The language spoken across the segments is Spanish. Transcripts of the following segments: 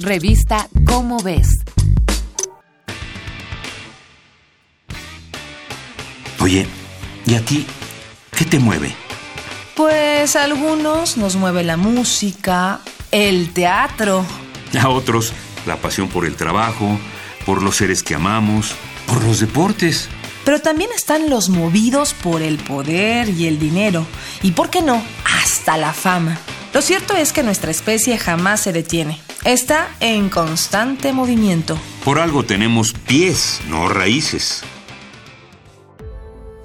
Revista Cómo ves. Oye, ¿y a ti qué te mueve? Pues a algunos nos mueve la música, el teatro. A otros la pasión por el trabajo, por los seres que amamos, por los deportes. Pero también están los movidos por el poder y el dinero. Y, ¿por qué no? Hasta la fama. Lo cierto es que nuestra especie jamás se detiene. Está en constante movimiento. Por algo tenemos pies, no raíces.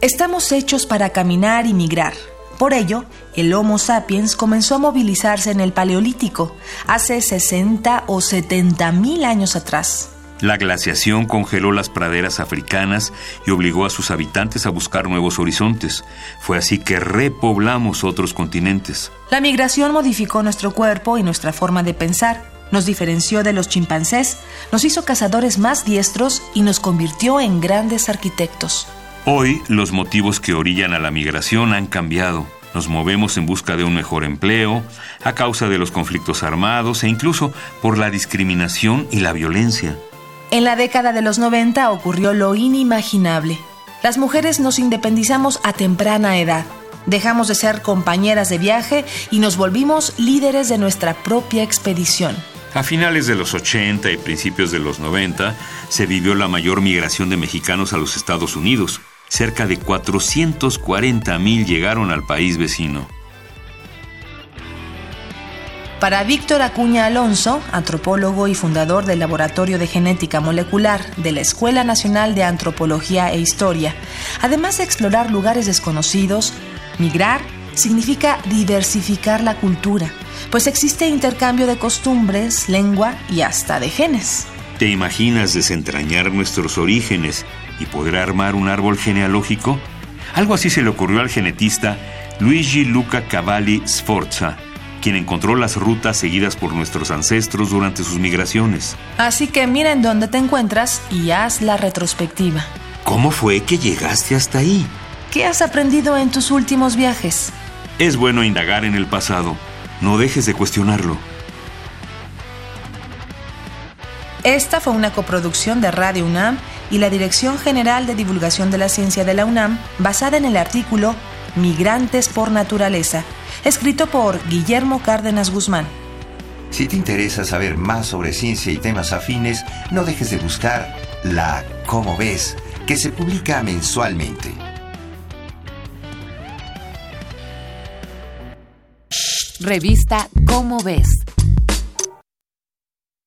Estamos hechos para caminar y migrar. Por ello, el Homo sapiens comenzó a movilizarse en el Paleolítico, hace 60 o 70 mil años atrás. La glaciación congeló las praderas africanas y obligó a sus habitantes a buscar nuevos horizontes. Fue así que repoblamos otros continentes. La migración modificó nuestro cuerpo y nuestra forma de pensar, nos diferenció de los chimpancés, nos hizo cazadores más diestros y nos convirtió en grandes arquitectos. Hoy los motivos que orillan a la migración han cambiado. Nos movemos en busca de un mejor empleo, a causa de los conflictos armados e incluso por la discriminación y la violencia. En la década de los 90 ocurrió lo inimaginable. Las mujeres nos independizamos a temprana edad. Dejamos de ser compañeras de viaje y nos volvimos líderes de nuestra propia expedición. A finales de los 80 y principios de los 90 se vivió la mayor migración de mexicanos a los Estados Unidos. Cerca de 440 mil llegaron al país vecino. Para Víctor Acuña Alonso, antropólogo y fundador del Laboratorio de Genética Molecular de la Escuela Nacional de Antropología e Historia, además de explorar lugares desconocidos, migrar significa diversificar la cultura, pues existe intercambio de costumbres, lengua y hasta de genes. ¿Te imaginas desentrañar nuestros orígenes y poder armar un árbol genealógico? Algo así se le ocurrió al genetista Luigi Luca Cavalli Sforza quien encontró las rutas seguidas por nuestros ancestros durante sus migraciones. Así que mira en dónde te encuentras y haz la retrospectiva. ¿Cómo fue que llegaste hasta ahí? ¿Qué has aprendido en tus últimos viajes? Es bueno indagar en el pasado. No dejes de cuestionarlo. Esta fue una coproducción de Radio UNAM y la Dirección General de Divulgación de la Ciencia de la UNAM, basada en el artículo Migrantes por Naturaleza, escrito por Guillermo Cárdenas Guzmán. Si te interesa saber más sobre ciencia y temas afines, no dejes de buscar la Cómo ves, que se publica mensualmente. Revista Cómo ves